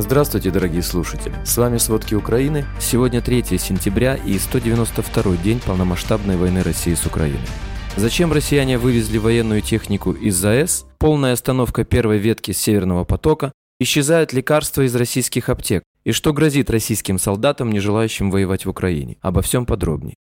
Здравствуйте, дорогие слушатели! С вами «Сводки Украины». Сегодня 3 сентября и 192 день полномасштабной войны России с Украиной. Зачем россияне вывезли военную технику из ЗАЭС? Полная остановка первой ветки Северного потока? Исчезают лекарства из российских аптек? И что грозит российским солдатам, не желающим воевать в Украине? Обо всем подробнее.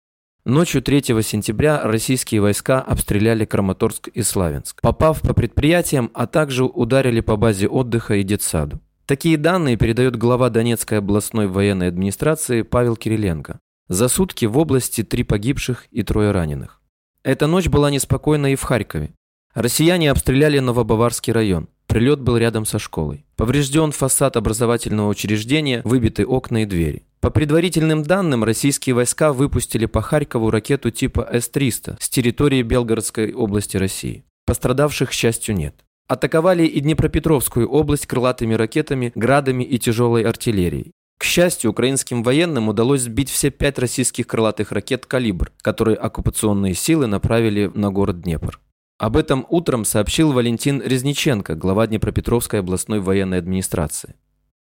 Ночью 3 сентября российские войска обстреляли Краматорск и Славянск, попав по предприятиям, а также ударили по базе отдыха и детсаду. Такие данные передает глава Донецкой областной военной администрации Павел Кириленко. За сутки в области три погибших и трое раненых. Эта ночь была неспокойна и в Харькове. Россияне обстреляли Новобаварский район. Прилет был рядом со школой. Поврежден фасад образовательного учреждения, выбиты окна и двери. По предварительным данным, российские войска выпустили по Харькову ракету типа С-300 с территории Белгородской области России. Пострадавших, к счастью, нет. Атаковали и Днепропетровскую область крылатыми ракетами, градами и тяжелой артиллерией. К счастью, украинским военным удалось сбить все пять российских крылатых ракет «Калибр», которые оккупационные силы направили на город Днепр. Об этом утром сообщил Валентин Резниченко, глава Днепропетровской областной военной администрации.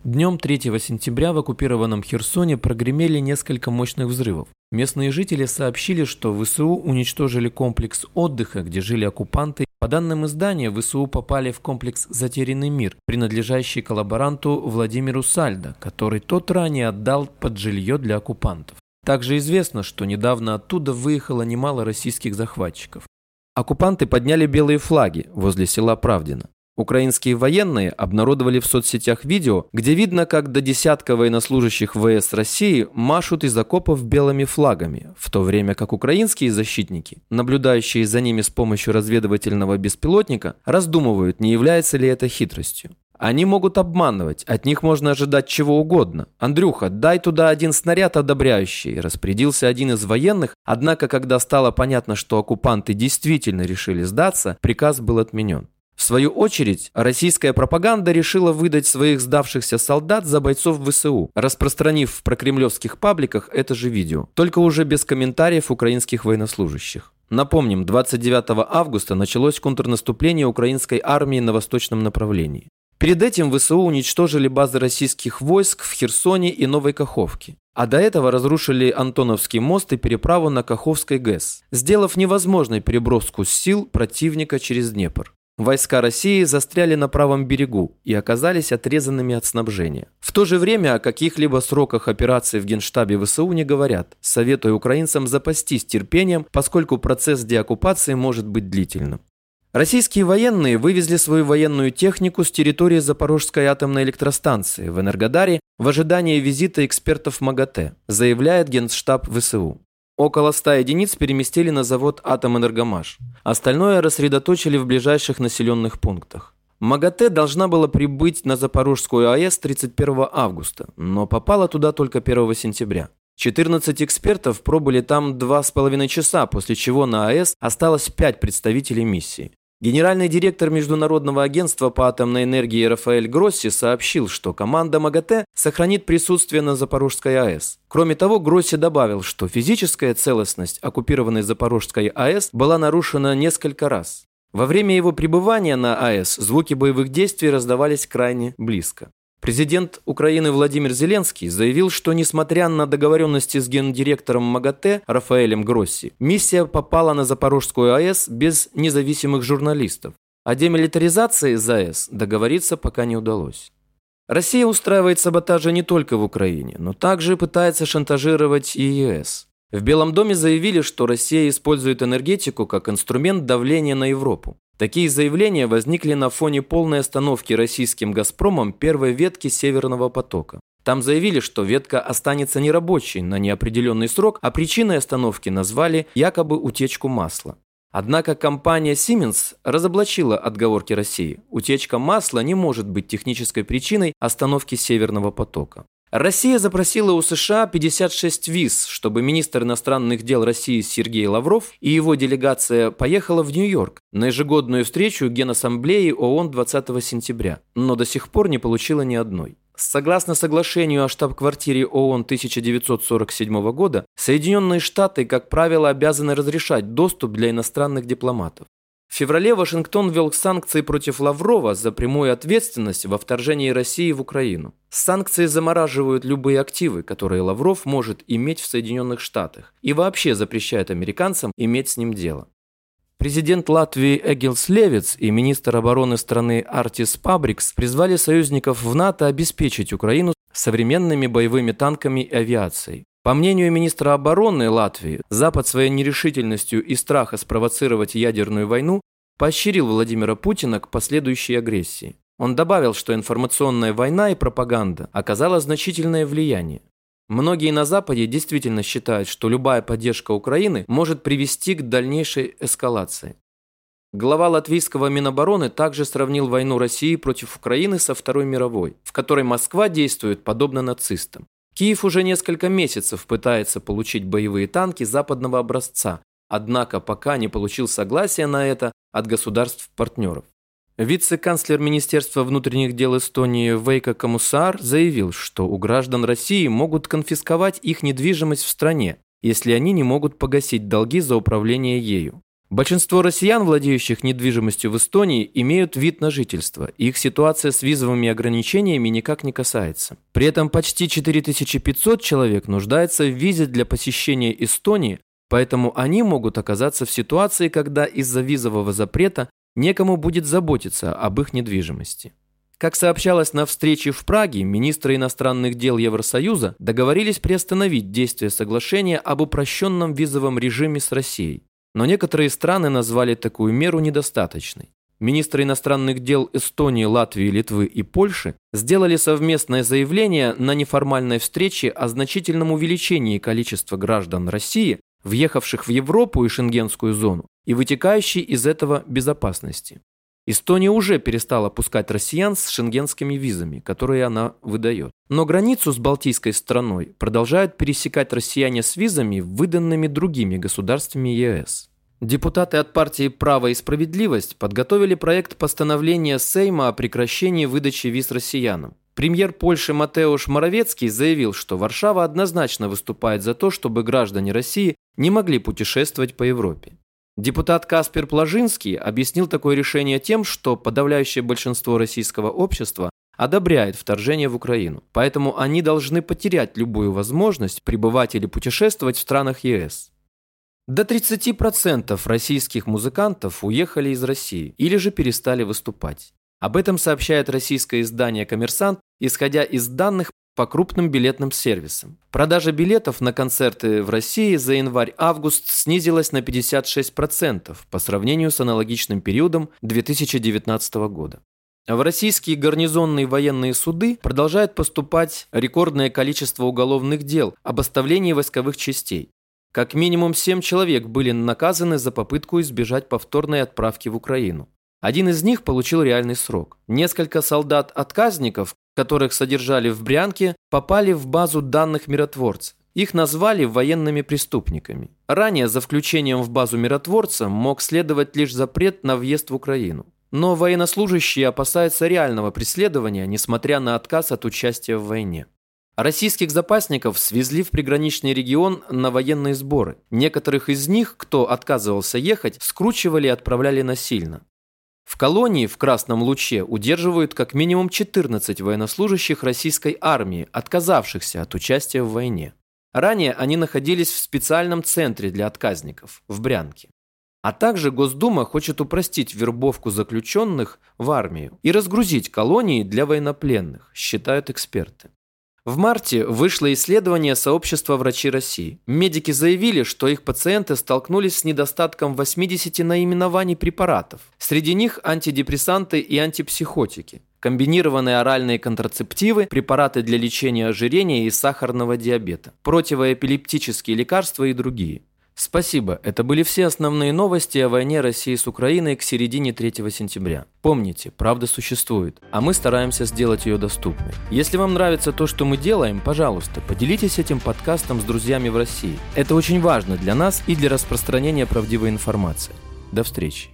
Днем 3 сентября в оккупированном Херсоне прогремели несколько мощных взрывов. Местные жители сообщили, что ВСУ уничтожили комплекс отдыха, где жили оккупанты. По данным издания, ВСУ попали в комплекс «Затерянный мир», принадлежащий коллаборанту Владимиру Сальдо, который тот ранее отдал под жилье для оккупантов. Также известно, что недавно оттуда выехало немало российских захватчиков. Оккупанты подняли белые флаги возле села Правдино. Украинские военные обнародовали в соцсетях видео, где видно, как до десятка военнослужащих ВС России машут из окопов белыми флагами, в то время как украинские защитники, наблюдающие за ними с помощью разведывательного беспилотника, раздумывают, не является ли это хитростью. Они могут обманывать, от них можно ожидать чего угодно. «Андрюха, дай туда один снаряд одобряющий», распорядился один из военных, однако, когда стало понятно, что оккупанты действительно решили сдаться, приказ был отменен. В свою очередь, российская пропаганда решила выдать своих сдавшихся солдат за бойцов ВСУ, распространив в прокремлевских пабликах это же видео, только уже без комментариев украинских военнослужащих. Напомним, 29 августа началось контрнаступление украинской армии на восточном направлении. Перед этим ВСУ уничтожили базы российских войск в Херсоне и Новой Каховке. А до этого разрушили Антоновский мост и переправу на Каховской ГЭС, сделав невозможной переброску сил противника через Днепр. Войска России застряли на правом берегу и оказались отрезанными от снабжения. В то же время о каких-либо сроках операции в Генштабе ВСУ не говорят, советуя украинцам запастись терпением, поскольку процесс деоккупации может быть длительным. Российские военные вывезли свою военную технику с территории Запорожской атомной электростанции в Энергодаре в ожидании визита экспертов МАГАТЭ, заявляет Генштаб ВСУ. Около 100 единиц переместили на завод «Атомэнергомаш». Остальное рассредоточили в ближайших населенных пунктах. МАГАТЭ должна была прибыть на Запорожскую АЭС 31 августа, но попала туда только 1 сентября. 14 экспертов пробыли там 2,5 часа, после чего на АЭС осталось 5 представителей миссии. Генеральный директор Международного агентства по атомной энергии Рафаэль Гросси сообщил, что команда МАГАТЭ сохранит присутствие на Запорожской АЭС. Кроме того, Гросси добавил, что физическая целостность оккупированной Запорожской АЭС была нарушена несколько раз. Во время его пребывания на АЭС звуки боевых действий раздавались крайне близко. Президент Украины Владимир Зеленский заявил, что несмотря на договоренности с гендиректором МАГАТЭ Рафаэлем Гросси, миссия попала на Запорожскую АЭС без независимых журналистов. О демилитаризации ЗАЭС договориться пока не удалось. Россия устраивает саботажи не только в Украине, но также пытается шантажировать и ЕС. В Белом доме заявили, что Россия использует энергетику как инструмент давления на Европу. Такие заявления возникли на фоне полной остановки российским «Газпромом» первой ветки «Северного потока». Там заявили, что ветка останется нерабочей на неопределенный срок, а причиной остановки назвали якобы утечку масла. Однако компания Siemens разоблачила отговорки России. Утечка масла не может быть технической причиной остановки Северного потока. Россия запросила у США 56 виз, чтобы министр иностранных дел России Сергей Лавров и его делегация поехала в Нью-Йорк на ежегодную встречу Генассамблеи ООН 20 сентября, но до сих пор не получила ни одной. Согласно соглашению о штаб-квартире ООН 1947 года, Соединенные Штаты, как правило, обязаны разрешать доступ для иностранных дипломатов. В феврале Вашингтон ввел санкции против Лаврова за прямую ответственность во вторжении России в Украину. Санкции замораживают любые активы, которые Лавров может иметь в Соединенных Штатах, и вообще запрещают американцам иметь с ним дело. Президент Латвии Эгилс Левиц и министр обороны страны Артис Пабрикс призвали союзников в НАТО обеспечить Украину современными боевыми танками и авиацией. По мнению министра обороны Латвии, Запад своей нерешительностью и страха спровоцировать ядерную войну поощрил Владимира Путина к последующей агрессии. Он добавил, что информационная война и пропаганда оказала значительное влияние. Многие на Западе действительно считают, что любая поддержка Украины может привести к дальнейшей эскалации. Глава латвийского Минобороны также сравнил войну России против Украины со Второй мировой, в которой Москва действует подобно нацистам. Киев уже несколько месяцев пытается получить боевые танки западного образца, однако пока не получил согласия на это от государств-партнеров. Вице-канцлер Министерства внутренних дел Эстонии Вейка Камусар заявил, что у граждан России могут конфисковать их недвижимость в стране, если они не могут погасить долги за управление ею. Большинство россиян, владеющих недвижимостью в Эстонии, имеют вид на жительство. Их ситуация с визовыми ограничениями никак не касается. При этом почти 4500 человек нуждается в визе для посещения Эстонии, поэтому они могут оказаться в ситуации, когда из-за визового запрета некому будет заботиться об их недвижимости. Как сообщалось на встрече в Праге, министры иностранных дел Евросоюза договорились приостановить действие соглашения об упрощенном визовом режиме с Россией. Но некоторые страны назвали такую меру недостаточной. Министры иностранных дел Эстонии, Латвии, Литвы и Польши сделали совместное заявление на неформальной встрече о значительном увеличении количества граждан России, въехавших в Европу и шенгенскую зону, и вытекающей из этого безопасности. Эстония уже перестала пускать россиян с шенгенскими визами, которые она выдает. Но границу с Балтийской страной продолжают пересекать россияне с визами, выданными другими государствами ЕС. Депутаты от партии «Право и справедливость» подготовили проект постановления Сейма о прекращении выдачи виз россиянам. Премьер Польши Матеуш Моровецкий заявил, что Варшава однозначно выступает за то, чтобы граждане России не могли путешествовать по Европе. Депутат Каспер Плажинский объяснил такое решение тем, что подавляющее большинство российского общества одобряет вторжение в Украину, поэтому они должны потерять любую возможность пребывать или путешествовать в странах ЕС. До 30% российских музыкантов уехали из России или же перестали выступать. Об этом сообщает российское издание «Коммерсант», исходя из данных по крупным билетным сервисам. Продажа билетов на концерты в России за январь-август снизилась на 56% по сравнению с аналогичным периодом 2019 года. В российские гарнизонные военные суды продолжает поступать рекордное количество уголовных дел об оставлении войсковых частей. Как минимум 7 человек были наказаны за попытку избежать повторной отправки в Украину. Один из них получил реальный срок. Несколько солдат-отказников, которых содержали в Брянке, попали в базу данных миротворца. Их назвали военными преступниками. Ранее за включением в базу миротворца мог следовать лишь запрет на въезд в Украину. Но военнослужащие опасаются реального преследования, несмотря на отказ от участия в войне. Российских запасников свезли в приграничный регион на военные сборы. Некоторых из них, кто отказывался ехать, скручивали и отправляли насильно. В колонии в Красном Луче удерживают как минимум 14 военнослужащих российской армии, отказавшихся от участия в войне. Ранее они находились в специальном центре для отказников в Брянке. А также Госдума хочет упростить вербовку заключенных в армию и разгрузить колонии для военнопленных, считают эксперты. В марте вышло исследование сообщества врачей России. Медики заявили, что их пациенты столкнулись с недостатком 80 наименований препаратов. Среди них антидепрессанты и антипсихотики, комбинированные оральные контрацептивы, препараты для лечения ожирения и сахарного диабета, противоэпилептические лекарства и другие. Спасибо. Это были все основные новости о войне России с Украиной к середине 3 сентября. Помните, правда существует, а мы стараемся сделать ее доступной. Если вам нравится то, что мы делаем, пожалуйста, поделитесь этим подкастом с друзьями в России. Это очень важно для нас и для распространения правдивой информации. До встречи.